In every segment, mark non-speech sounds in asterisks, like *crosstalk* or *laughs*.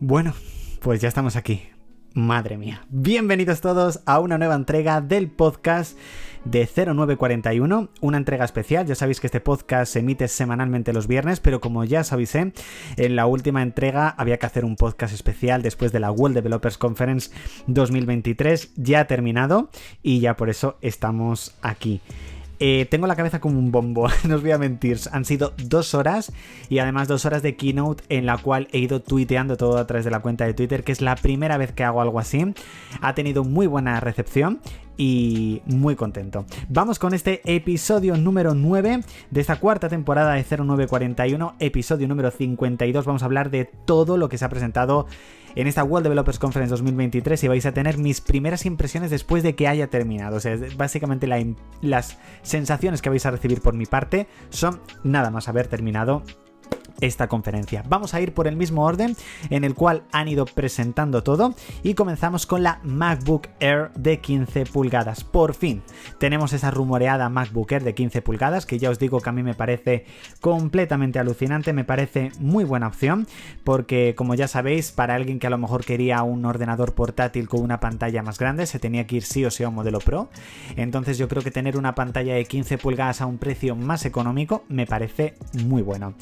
Bueno, pues ya estamos aquí. Madre mía. Bienvenidos todos a una nueva entrega del podcast de 0941, una entrega especial. Ya sabéis que este podcast se emite semanalmente los viernes, pero como ya os avisé, en la última entrega había que hacer un podcast especial después de la World Developers Conference 2023. Ya terminado y ya por eso estamos aquí. Eh, tengo la cabeza como un bombo, *laughs* no os voy a mentir. Han sido dos horas y además dos horas de keynote en la cual he ido tuiteando todo a través de la cuenta de Twitter, que es la primera vez que hago algo así. Ha tenido muy buena recepción y muy contento. Vamos con este episodio número 9 de esta cuarta temporada de 0941, episodio número 52. Vamos a hablar de todo lo que se ha presentado en esta World Developers Conference 2023 y vais a tener mis primeras impresiones después de que haya terminado. O sea, básicamente las sensaciones que vais a recibir por mi parte son nada más haber terminado esta conferencia. Vamos a ir por el mismo orden en el cual han ido presentando todo y comenzamos con la MacBook Air de 15 pulgadas. Por fin tenemos esa rumoreada MacBook Air de 15 pulgadas que ya os digo que a mí me parece completamente alucinante, me parece muy buena opción porque como ya sabéis para alguien que a lo mejor quería un ordenador portátil con una pantalla más grande se tenía que ir sí o sí a un modelo Pro. Entonces yo creo que tener una pantalla de 15 pulgadas a un precio más económico me parece muy bueno.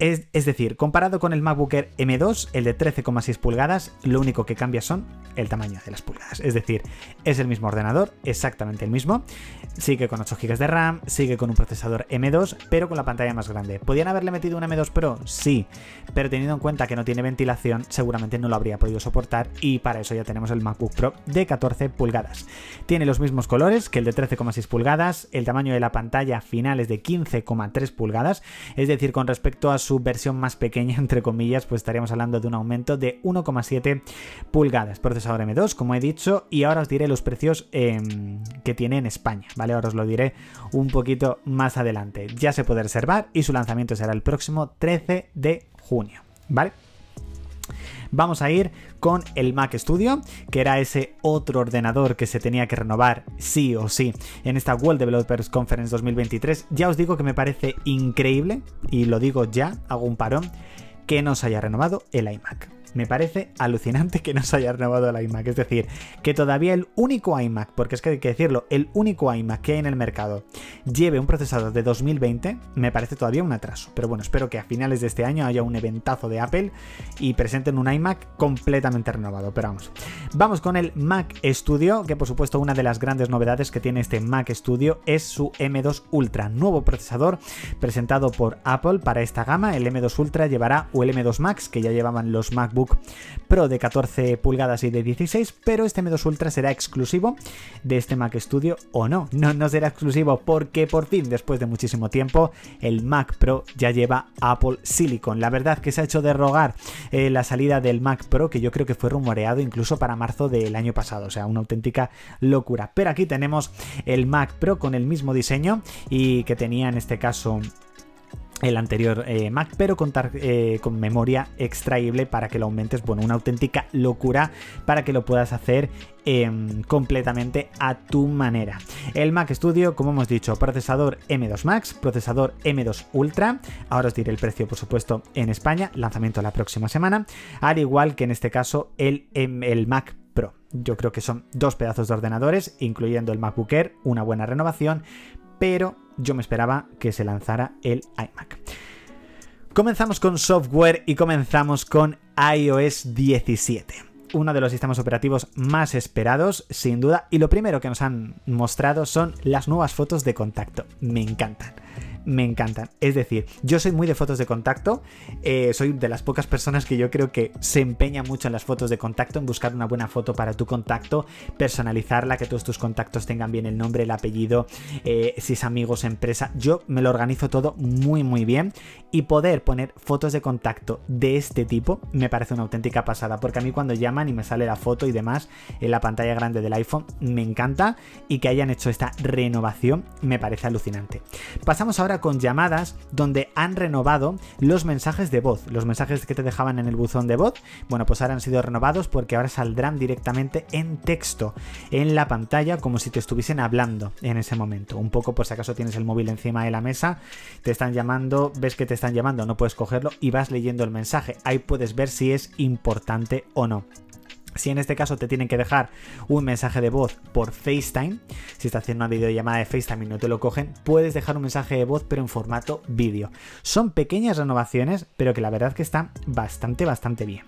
Es, decir, comparado con el MacBook Air M2, el de 13,6 pulgadas, lo único que cambia son el tamaño de las pulgadas. Es decir, es el mismo ordenador, exactamente el mismo. Sigue con 8 GB de RAM, sigue con un procesador M2, pero con la pantalla más grande. ¿Podían haberle metido un M2 Pro? Sí, pero teniendo en cuenta que no tiene ventilación, seguramente no lo habría podido soportar y para eso ya tenemos el MacBook Pro de 14 pulgadas. Tiene los mismos colores que el de 13,6 pulgadas, el tamaño de la pantalla final es de 15,3 pulgadas, es decir, con respecto a su versión más pequeña, *laughs* entre comillas, pues estaríamos hablando de un aumento de 1,7 pulgadas. Procesador M2, como he dicho, y ahora os diré los precios em, que tiene en España, ¿vale? Ahora os lo diré un poquito más adelante. Ya se puede reservar y su lanzamiento será el próximo 13 de junio, ¿vale? Vamos a ir con el Mac Studio, que era ese otro ordenador que se tenía que renovar sí o sí en esta World Developers Conference 2023. Ya os digo que me parece increíble, y lo digo ya, hago un parón, que no se haya renovado el iMac me parece alucinante que no se haya renovado el iMac. Es decir, que todavía el único iMac, porque es que hay que decirlo, el único iMac que hay en el mercado lleve un procesador de 2020, me parece todavía un atraso. Pero bueno, espero que a finales de este año haya un eventazo de Apple y presenten un iMac completamente renovado. Pero vamos, vamos con el Mac Studio, que por supuesto una de las grandes novedades que tiene este Mac Studio es su M2 Ultra, nuevo procesador presentado por Apple para esta gama. El M2 Ultra llevará o el M2 Max, que ya llevaban los MacBook Pro de 14 pulgadas y de 16, pero este M2 Ultra será exclusivo de este Mac Studio o no. No, será exclusivo porque por fin, después de muchísimo tiempo, el Mac Pro ya lleva Apple Silicon. La verdad que se ha hecho derrogar eh, la salida del Mac Pro, que yo creo que fue rumoreado incluso para marzo del año pasado, o sea, una auténtica locura. Pero aquí tenemos el Mac Pro con el mismo diseño y que tenía en este caso el anterior eh, Mac, pero contar eh, con memoria extraíble para que lo aumentes, bueno, una auténtica locura para que lo puedas hacer em, completamente a tu manera. El Mac Studio, como hemos dicho, procesador M2 Max, procesador M2 Ultra, ahora os diré el precio, por supuesto, en España, lanzamiento la próxima semana, al igual que en este caso el, em, el Mac Pro. Yo creo que son dos pedazos de ordenadores, incluyendo el MacBook Air, una buena renovación, pero yo me esperaba que se lanzara el iMac. Comenzamos con software y comenzamos con iOS 17 uno de los sistemas operativos más esperados, sin duda, y lo primero que nos han mostrado son las nuevas fotos de contacto. Me encantan me encantan. Es decir, yo soy muy de fotos de contacto, eh, soy de las pocas personas que yo creo que se empeña mucho en las fotos de contacto, en buscar una buena foto para tu contacto, personalizarla, que todos tus contactos tengan bien el nombre, el apellido, eh, si es amigos, empresa. Yo me lo organizo todo muy, muy bien y poder poner fotos de contacto de este tipo me parece una auténtica pasada, porque a mí cuando llaman y me sale la foto y demás en la pantalla grande del iPhone, me encanta y que hayan hecho esta renovación me parece alucinante. Pasamos ahora con llamadas donde han renovado los mensajes de voz. Los mensajes que te dejaban en el buzón de voz, bueno, pues ahora han sido renovados porque ahora saldrán directamente en texto en la pantalla como si te estuviesen hablando en ese momento. Un poco por si acaso tienes el móvil encima de la mesa, te están llamando, ves que te están llamando, no puedes cogerlo y vas leyendo el mensaje. Ahí puedes ver si es importante o no. Si en este caso te tienen que dejar un mensaje de voz por FaceTime, si estás haciendo una videollamada de FaceTime y no te lo cogen, puedes dejar un mensaje de voz pero en formato vídeo. Son pequeñas renovaciones, pero que la verdad que están bastante, bastante bien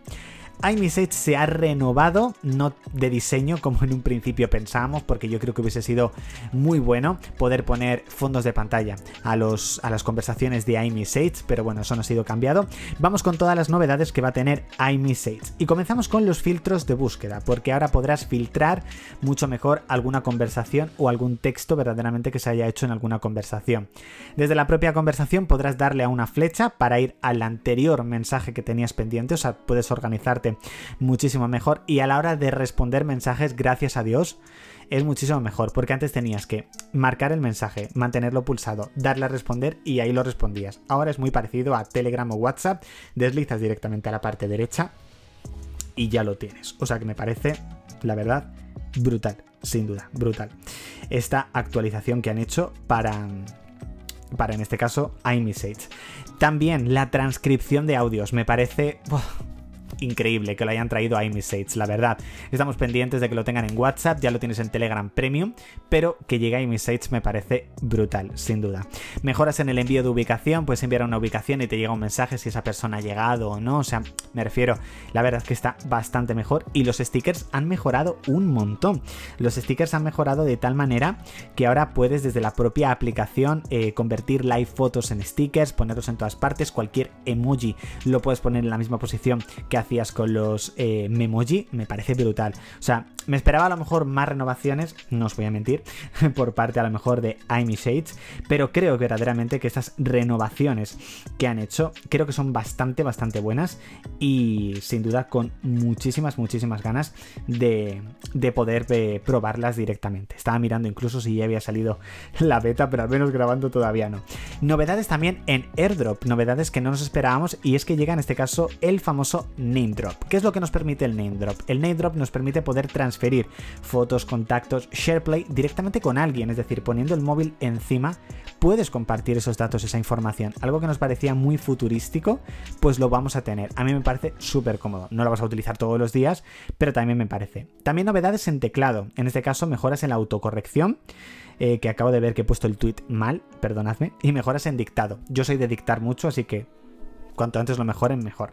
iMessage se ha renovado, no de diseño como en un principio pensábamos, porque yo creo que hubiese sido muy bueno poder poner fondos de pantalla a, los, a las conversaciones de iMessage, pero bueno, eso no ha sido cambiado. Vamos con todas las novedades que va a tener iMessage. Y comenzamos con los filtros de búsqueda, porque ahora podrás filtrar mucho mejor alguna conversación o algún texto verdaderamente que se haya hecho en alguna conversación. Desde la propia conversación podrás darle a una flecha para ir al anterior mensaje que tenías pendiente, o sea, puedes organizarte muchísimo mejor y a la hora de responder mensajes, gracias a Dios, es muchísimo mejor, porque antes tenías que marcar el mensaje, mantenerlo pulsado, darle a responder y ahí lo respondías. Ahora es muy parecido a Telegram o WhatsApp, deslizas directamente a la parte derecha y ya lo tienes. O sea que me parece, la verdad, brutal, sin duda, brutal. Esta actualización que han hecho para para en este caso iMessage. También la transcripción de audios me parece increíble que lo hayan traído a iMessage, la verdad. Estamos pendientes de que lo tengan en WhatsApp, ya lo tienes en Telegram Premium, pero que llegue a iMessage me parece brutal, sin duda. Mejoras en el envío de ubicación, puedes enviar una ubicación y te llega un mensaje si esa persona ha llegado o no, o sea, me refiero, la verdad es que está bastante mejor y los stickers han mejorado un montón. Los stickers han mejorado de tal manera que ahora puedes desde la propia aplicación eh, convertir live fotos en stickers, ponerlos en todas partes, cualquier emoji lo puedes poner en la misma posición que hace con los eh, Memoji me parece brutal. O sea, me esperaba a lo mejor más renovaciones, no os voy a mentir, *laughs* por parte a lo mejor de iMessage, pero creo verdaderamente que estas renovaciones que han hecho, creo que son bastante, bastante buenas y sin duda con muchísimas, muchísimas ganas de, de poder eh, probarlas directamente. Estaba mirando incluso si ya había salido *laughs* la beta, pero al menos grabando todavía no. Novedades también en AirDrop, novedades que no nos esperábamos y es que llega en este caso el famoso Name Drop. ¿Qué es lo que nos permite el Name Drop? El Name Drop nos permite poder transferir fotos, contactos, SharePlay directamente con alguien, es decir, poniendo el móvil encima puedes compartir esos datos, esa información. Algo que nos parecía muy futurístico, pues lo vamos a tener. A mí me parece súper cómodo. No lo vas a utilizar todos los días, pero también me parece. También novedades en teclado. En este caso, mejoras en la autocorrección. Eh, que acabo de ver que he puesto el tweet mal, perdonadme, y mejoras en dictado. Yo soy de dictar mucho, así que cuanto antes lo mejoren, mejor.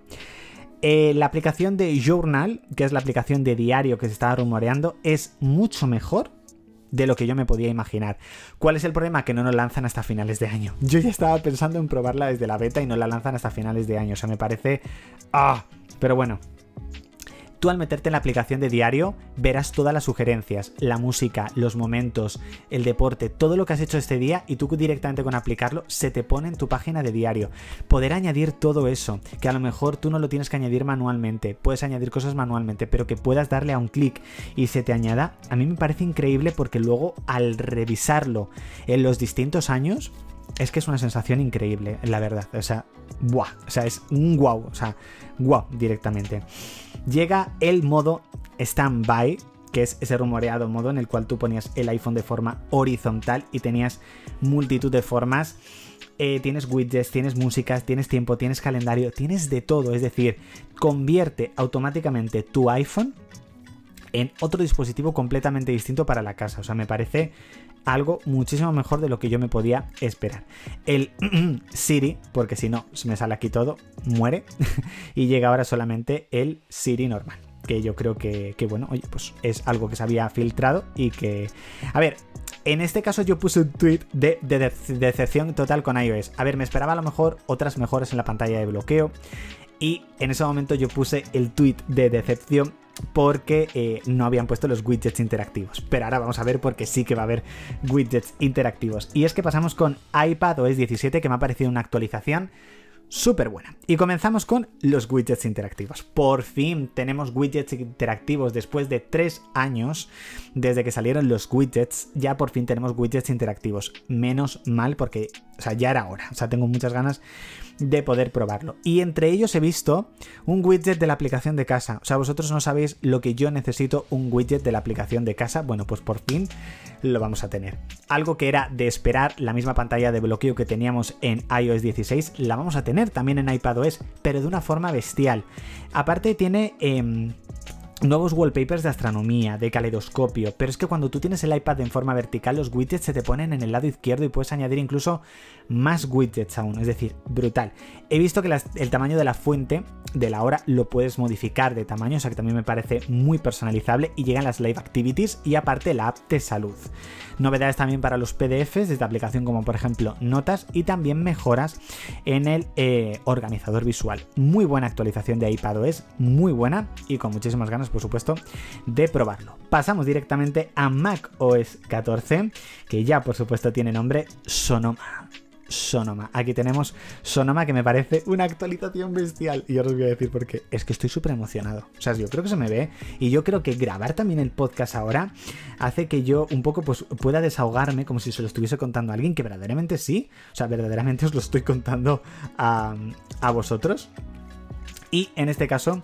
Eh, la aplicación de Journal, que es la aplicación de diario que se estaba rumoreando, es mucho mejor de lo que yo me podía imaginar. ¿Cuál es el problema? Que no nos lanzan hasta finales de año. Yo ya estaba pensando en probarla desde la beta y no la lanzan hasta finales de año. O sea, me parece... Ah, pero bueno, Tú al meterte en la aplicación de diario verás todas las sugerencias, la música, los momentos, el deporte, todo lo que has hecho este día y tú directamente con aplicarlo se te pone en tu página de diario. Poder añadir todo eso, que a lo mejor tú no lo tienes que añadir manualmente, puedes añadir cosas manualmente, pero que puedas darle a un clic y se te añada, a mí me parece increíble porque luego al revisarlo en los distintos años, es que es una sensación increíble, la verdad. O sea, ¡buah! O sea, es un wow. O sea, wow directamente. Llega el modo standby, que es ese rumoreado modo en el cual tú ponías el iPhone de forma horizontal y tenías multitud de formas. Eh, tienes widgets, tienes músicas, tienes tiempo, tienes calendario, tienes de todo. Es decir, convierte automáticamente tu iPhone en otro dispositivo completamente distinto para la casa. O sea, me parece algo muchísimo mejor de lo que yo me podía esperar. El *clears throat* Siri, porque si no, se me sale aquí todo, muere. *laughs* y llega ahora solamente el Siri normal. Que yo creo que, bueno, oye, pues es algo que se había filtrado y que... A ver, en este caso yo puse un tweet de, decepción total con iOS. A ver, me esperaba a lo mejor otras mejoras en la pantalla de bloqueo. Y en ese momento yo puse el tweet de decepción porque eh, no habían puesto los widgets interactivos. Pero ahora vamos a ver porque sí que va a haber widgets interactivos. Y es que pasamos con iPad OS 17 que me ha parecido una actualización súper buena. Y comenzamos con los widgets interactivos. Por fin tenemos widgets interactivos después de tres años desde que salieron los widgets. Ya por fin tenemos widgets interactivos. Menos mal porque, o sea, ya era hora. O sea, tengo muchas ganas de poder probarlo. Y entre ellos he visto un widget de la aplicación de casa. O sea, vosotros no sabéis lo que yo necesito un widget de la aplicación de casa. Bueno, pues por fin lo vamos a tener. Algo que era de esperar, la misma pantalla de bloqueo que teníamos en iOS 16, la vamos a tener también en iPadOS, pero de una forma bestial. Aparte tiene... Em, nuevos wallpapers de astronomía, de caleidoscopio, pero es que cuando tú tienes el iPad en forma vertical, los widgets se te ponen en el lado izquierdo y puedes añadir incluso más widgets aún, es decir, brutal. He visto que el tamaño de la fuente de la hora lo puedes modificar de tamaño, o sea que también me parece muy personalizable y llegan las live activities y aparte la app de salud. Novedades también para los PDFs de esta aplicación como por ejemplo notas y también mejoras en el eh, organizador visual. Muy buena actualización de iPadOS, muy buena y con muchísimas ganas por supuesto de probarlo. Pasamos directamente a macOS 14 que ya por supuesto tiene nombre Sonoma. Sonoma. Aquí tenemos Sonoma que me parece una actualización bestial. Y yo os voy a decir por qué. Es que estoy súper emocionado. O sea, yo creo que se me ve. Y yo creo que grabar también el podcast ahora hace que yo un poco pues pueda desahogarme como si se lo estuviese contando a alguien que verdaderamente sí. O sea, verdaderamente *laughs* os lo estoy contando a, a vosotros. Y en este caso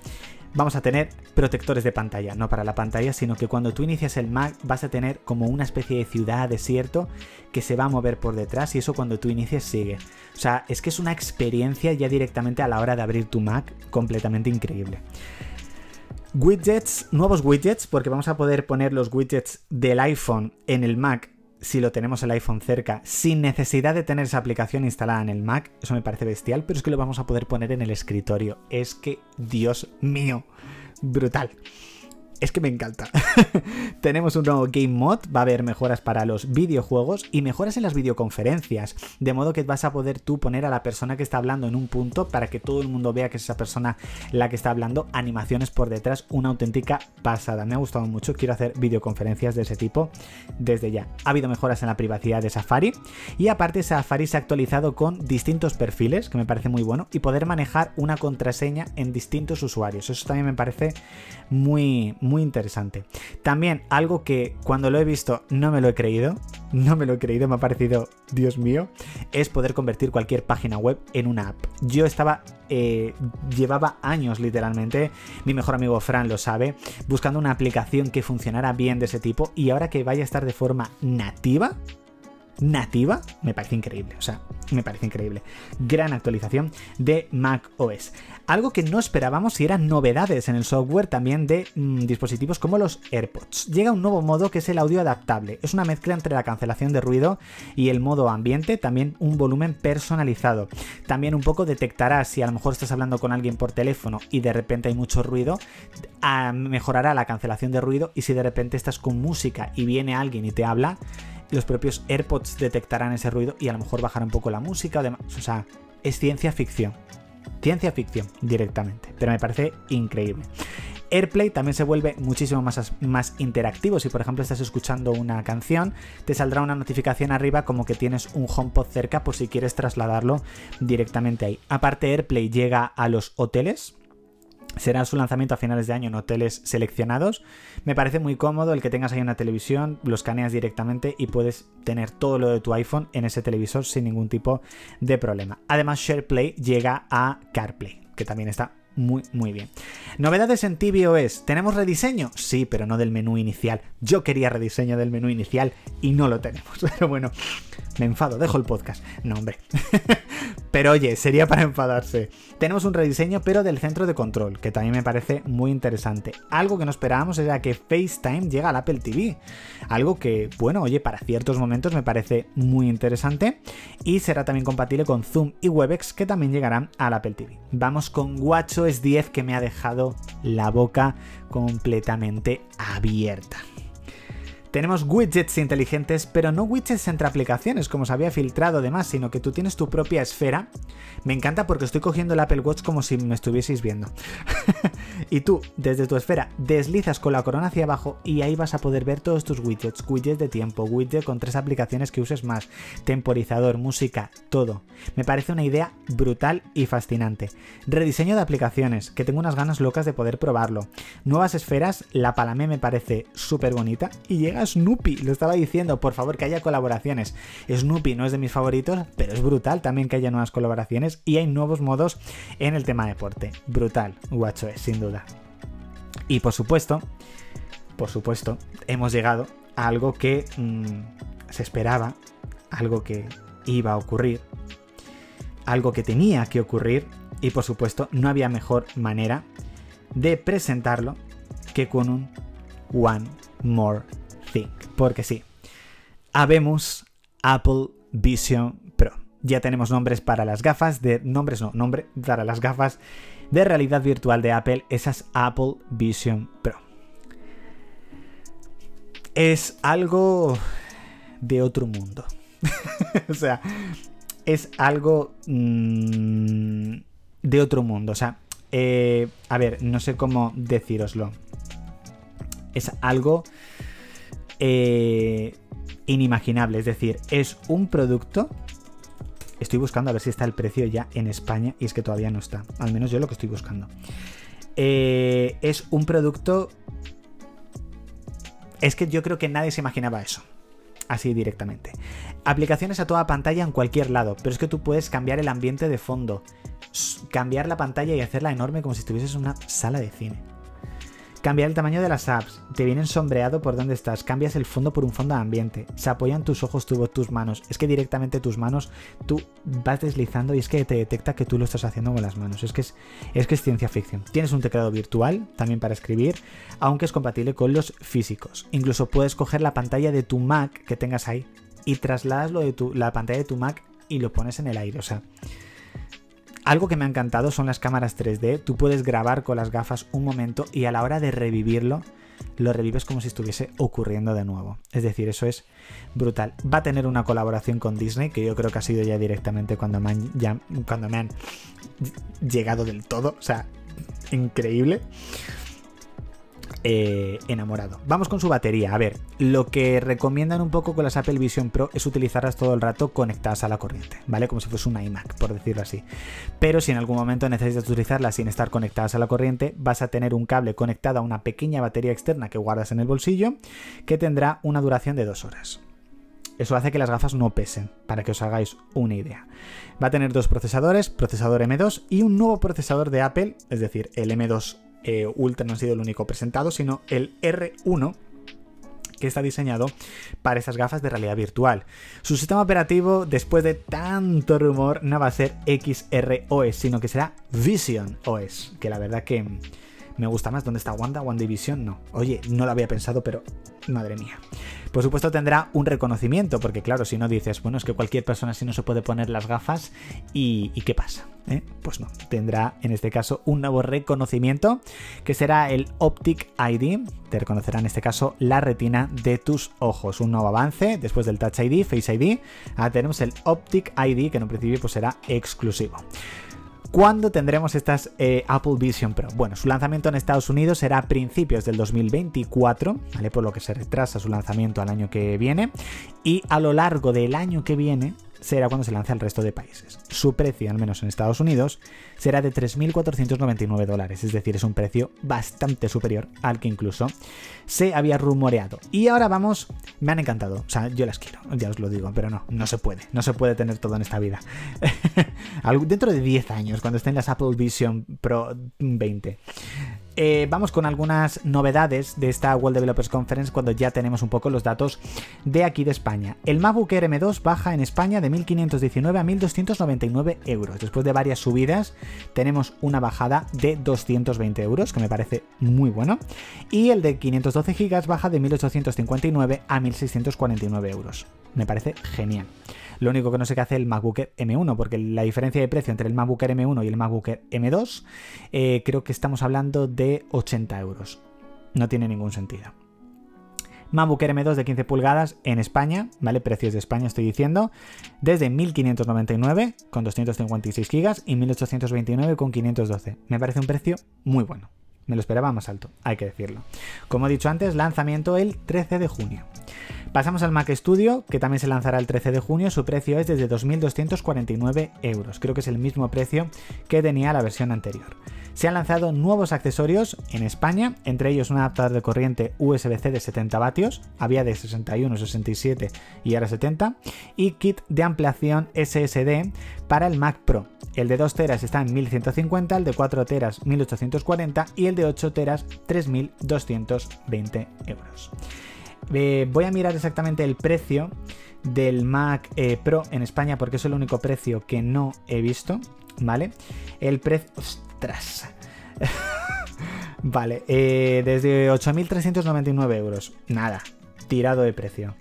vamos a tener protectores de pantalla, no para la pantalla, sino que cuando tú inicias el Mac vas a tener como una especie de ciudad, desierto, que se va a mover por detrás y eso cuando tú inicies sigue. O sea, es que es una experiencia ya directamente a la hora de abrir tu Mac completamente increíble. Widgets, nuevos widgets, porque vamos a poder poner los widgets del iPhone en el Mac si lo tenemos el iPhone cerca, sin necesidad de tener esa aplicación instalada en el Mac, eso me parece bestial, pero es que lo vamos a poder poner en el escritorio. Es que, Dios mío, brutal es que me encanta. *laughs* Tenemos un nuevo Game Mod, va a haber mejoras para los videojuegos y mejoras en las videoconferencias, de modo que vas a poder tú poner a la persona que está hablando en un punto para que todo el mundo vea que es esa persona la que está hablando, animaciones por detrás, una auténtica pasada. Me ha gustado mucho, quiero hacer videoconferencias de ese tipo desde ya. Ha habido mejoras en la privacidad de Safari y aparte Safari se ha actualizado con distintos perfiles, que me parece muy bueno, y poder manejar una contraseña en distintos usuarios. Eso también me parece muy, muy muy interesante. También algo que cuando lo he visto no me lo he creído, no me lo he creído, me ha parecido, Dios mío, es poder convertir cualquier página web en una app. Yo estaba, eh, llevaba años literalmente, mi mejor amigo Fran lo sabe, buscando una aplicación que funcionara bien de ese tipo y ahora que vaya a estar de forma nativa, nativa, me parece increíble. O sea, me parece increíble. Gran actualización de Mac OS. Algo que no esperábamos y eran novedades en el software también de mm, dispositivos como los AirPods. Llega un nuevo modo que es el audio adaptable. Es una mezcla entre la cancelación de ruido y el modo ambiente, también un volumen personalizado. También un poco detectará si a lo mejor estás hablando con alguien por teléfono y de repente hay mucho ruido, mejorará la cancelación de ruido y si de repente estás con música y viene alguien y te habla, los propios AirPods detectarán ese ruido y a lo mejor bajará un poco la música o demás. O sea, es ciencia ficción. Ciencia ficción directamente, pero me parece increíble. AirPlay también se vuelve muchísimo más, más interactivo. Si por ejemplo estás escuchando una canción, te saldrá una notificación arriba como que tienes un HomePod cerca por si quieres trasladarlo directamente ahí. Aparte AirPlay llega a los hoteles, Será su lanzamiento a finales de año en hoteles seleccionados. Me parece muy cómodo el que tengas ahí una televisión, lo escaneas directamente y puedes tener todo lo de tu iPhone en ese televisor sin ningún tipo de problema. Además, SharePlay llega a CarPlay, que también está muy, muy bien. Novedades en tvOS. ¿Tenemos rediseño? Sí, pero no del menú inicial. Yo quería rediseño del menú inicial y no lo tenemos. *laughs* Pero bueno, me enfado, dejo el podcast. No, hombre. *laughs* pero oye, sería para enfadarse. Tenemos un rediseño, pero del centro de control, que también me parece muy interesante. Algo que no esperábamos era que FaceTime llega al Apple TV. Algo que, bueno, oye, para ciertos momentos me parece muy interesante. Y será también compatible con Zoom y Webex, que también llegarán al Apple TV. Vamos con WatchOS 10 que me ha dejado la boca completamente abierta. Tenemos widgets inteligentes, pero no widgets entre aplicaciones, como se había filtrado además, sino que tú tienes tu propia esfera. Me encanta porque estoy cogiendo el Apple Watch como si me estuvieseis viendo. *laughs* Y tú, desde tu esfera, deslizas con la corona hacia abajo y ahí vas a poder ver todos tus widgets, widgets de tiempo, widget con tres aplicaciones que uses más, temporizador, música, todo. Me parece una idea brutal y fascinante. Rediseño de aplicaciones, que tengo unas ganas locas de poder probarlo. Nuevas esferas, la Palame me parece súper bonita y llega Snoopy, lo estaba diciendo, por favor que haya colaboraciones. Snoopy no es de mis favoritos, pero es brutal también que haya nuevas colaboraciones y hay nuevos modos en el tema deporte. Brutal, guacho es, sin duda. Y por supuesto, por supuesto, hemos llegado a algo que mm, se esperaba, algo que iba a ocurrir, algo que tenía que ocurrir y por supuesto no había mejor manera de presentarlo que con un One More. Porque sí, habemos Apple Vision Pro. Ya tenemos nombres para las gafas de... Nombres no, nombre para las gafas de realidad virtual de Apple, esas Apple Vision Pro. Es algo de otro mundo. *laughs* o sea, es algo mmm, de otro mundo. O sea, eh, a ver, no sé cómo deciroslo. Es algo eh, inimaginable. Es decir, es un producto. Estoy buscando a ver si está el precio ya en España y es que todavía no está. Al menos yo lo que estoy buscando. Eh, es un producto... Es que yo creo que nadie se imaginaba eso. Así directamente. Aplicaciones a toda pantalla en cualquier lado. Pero es que tú puedes cambiar el ambiente de fondo. Cambiar la pantalla y hacerla enorme como si estuvieses en una sala de cine. Cambiar el tamaño de las apps, te vienen sombreado por donde estás, cambias el fondo por un fondo de ambiente, se apoyan tus ojos, tu, tus manos, es que directamente tus manos tú vas deslizando y es que te detecta que tú lo estás haciendo con las manos, es que es, ciencia ficción. Tienes un teclado virtual también para escribir, aunque es compatible con los físicos. Incluso puedes coger la pantalla de tu Mac que tengas ahí y trasladas la pantalla de tu Mac y lo pones en el aire, o sea... Algo que me ha encantado son las cámaras 3D. Tú puedes grabar con las gafas un momento y a la hora de revivirlo, lo revives como si estuviese ocurriendo de nuevo. Es decir, eso es brutal. Va a tener una colaboración con Disney, que yo creo que ha sido ya directamente cuando me han, llegado del todo. O sea, increíble. Eh, enamorado. Vamos con su batería. A ver, lo que recomiendan un poco con las Apple Vision Pro es utilizarlas todo el rato conectadas a la corriente, ¿vale? Como si fuese un iMac, por decirlo así. Pero si en algún momento necesitas utilizarlas sin estar conectadas a la corriente, vas a tener un cable conectado a una pequeña batería externa que guardas en el bolsillo, que tendrá una duración de dos horas. Eso hace que las gafas no pesen, para que os hagáis una idea. Va a tener dos procesadores, procesador M2 y un nuevo procesador de Apple, es decir, el M2 eh, Ultra no ha sido el único presentado, sino el R1 que está diseñado para esas gafas de realidad virtual. Su sistema operativo, después de tanto rumor, no va a ser XROS, sino que será Vision OS, que la verdad que me gusta más. ¿Dónde está Wanda? One Division, no. Oye, no lo había pensado, pero madre mía. Por supuesto tendrá un reconocimiento, porque claro, si no dices, bueno, es que cualquier persona así no se puede poner las gafas y, ¿y qué pasa? ¿Eh? Pues no, tendrá en este caso un nuevo reconocimiento que será el Optic ID, te reconocerá en este caso la retina de tus ojos, un nuevo avance después del Touch ID, Face ID, ahora tenemos el Optic ID que en un principio pues será exclusivo. ¿Cuándo tendremos estas eh, Apple Vision Pro? Bueno, su lanzamiento en Estados Unidos será a principios del 2024, ¿vale? Por lo que se retrasa su lanzamiento al año que viene. Y a lo largo del año que viene será cuando se lance al resto de países. Su precio, al menos en Estados Unidos, será de 3.499 dólares, es decir, es un precio bastante superior al que incluso se había rumoreado. Y ahora vamos, me han encantado, o sea, yo las quiero, ya os lo digo, pero no, no se puede, no se puede tener todo en esta vida. *laughs* Dentro de 10 años, cuando estén las Apple Vision Pro 20. Eh, vamos con algunas novedades de esta World Developers Conference cuando ya tenemos un poco los datos de aquí de España. El MacBook Air M2 baja en España de 1.519 a 1.299 euros. Después de varias subidas tenemos una bajada de 220 euros, que me parece muy bueno. Y el de 512 GB baja de 1.859 a 1.649 euros. Me parece genial. Lo único que no sé qué hace el MacBook M1, porque la diferencia de precio entre el MacBook M1 y el MacBook M2 eh, creo que estamos hablando de 80 euros. No tiene ningún sentido. MacBook M2 de 15 pulgadas en España, ¿vale? Precios de España estoy diciendo, desde 1599 con 256 GB y 1829 con 512. Me parece un precio muy bueno me lo esperaba más alto, hay que decirlo. Como he dicho antes, lanzamiento el 13 de junio. Pasamos al Mac Studio, que también se lanzará el 13 de junio. Su precio es desde 2.249 euros. Creo que es el mismo precio que tenía la versión anterior. Se han lanzado nuevos accesorios en España, entre ellos un adaptador de corriente USB-C de 70 vatios, había de 61, 67 y ahora 70, y kit de ampliación SSD para el Mac Pro. El de 2 teras está en 1150, el de 4 teras 1840 y el de 8 teras 3220 euros. Eh, voy a mirar exactamente el precio del Mac eh, Pro en España porque es el único precio que no he visto, ¿vale? El precio... ¡Ostras! *laughs* vale, eh, desde 8.399 euros. Nada, tirado de precio.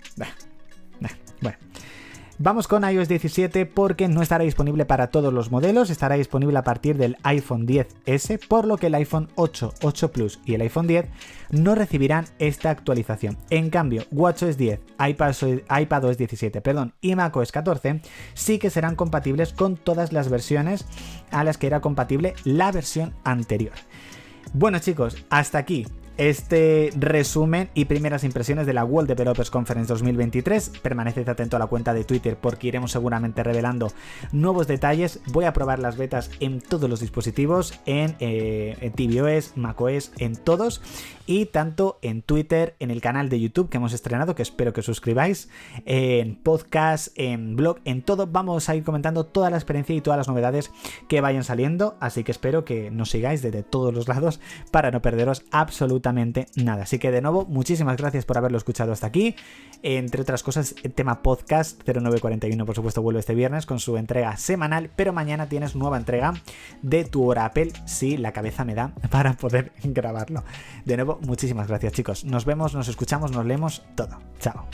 Vamos con iOS 17 porque no estará disponible para todos los modelos, estará disponible a partir del iPhone 10S, por lo que el iPhone 8, 8 Plus y el iPhone 10 no recibirán esta actualización. En cambio, WatchOS 10, iPadOS 17 perdón, y macOS 14 sí que serán compatibles con todas las versiones a las que era compatible la versión anterior. Bueno chicos, hasta aquí este resumen y primeras impresiones de la World Developers Conference 2023. Permaneced atento a la cuenta de Twitter porque iremos seguramente revelando nuevos detalles. Voy a probar las betas en todos los dispositivos, en, eh, en tvOS, macOS, en todos y tanto en Twitter, en el canal de YouTube que hemos estrenado, que espero que suscribáis, en podcast, en blog, en todo. Vamos a ir comentando toda la experiencia y todas las novedades que vayan saliendo, así que espero que nos sigáis desde todos los lados para no perderos absolutamente nada. Así que de nuevo, muchísimas gracias por haberlo escuchado hasta aquí. Entre otras cosas, el tema podcast 0941, por supuesto, vuelve este viernes con su entrega semanal, pero mañana tienes nueva entrega de tu hora Apple, si la cabeza me da para poder *laughs* grabarlo. De nuevo, muchísimas gracias chicos. Nos vemos, nos escuchamos, nos leemos todo. Chao.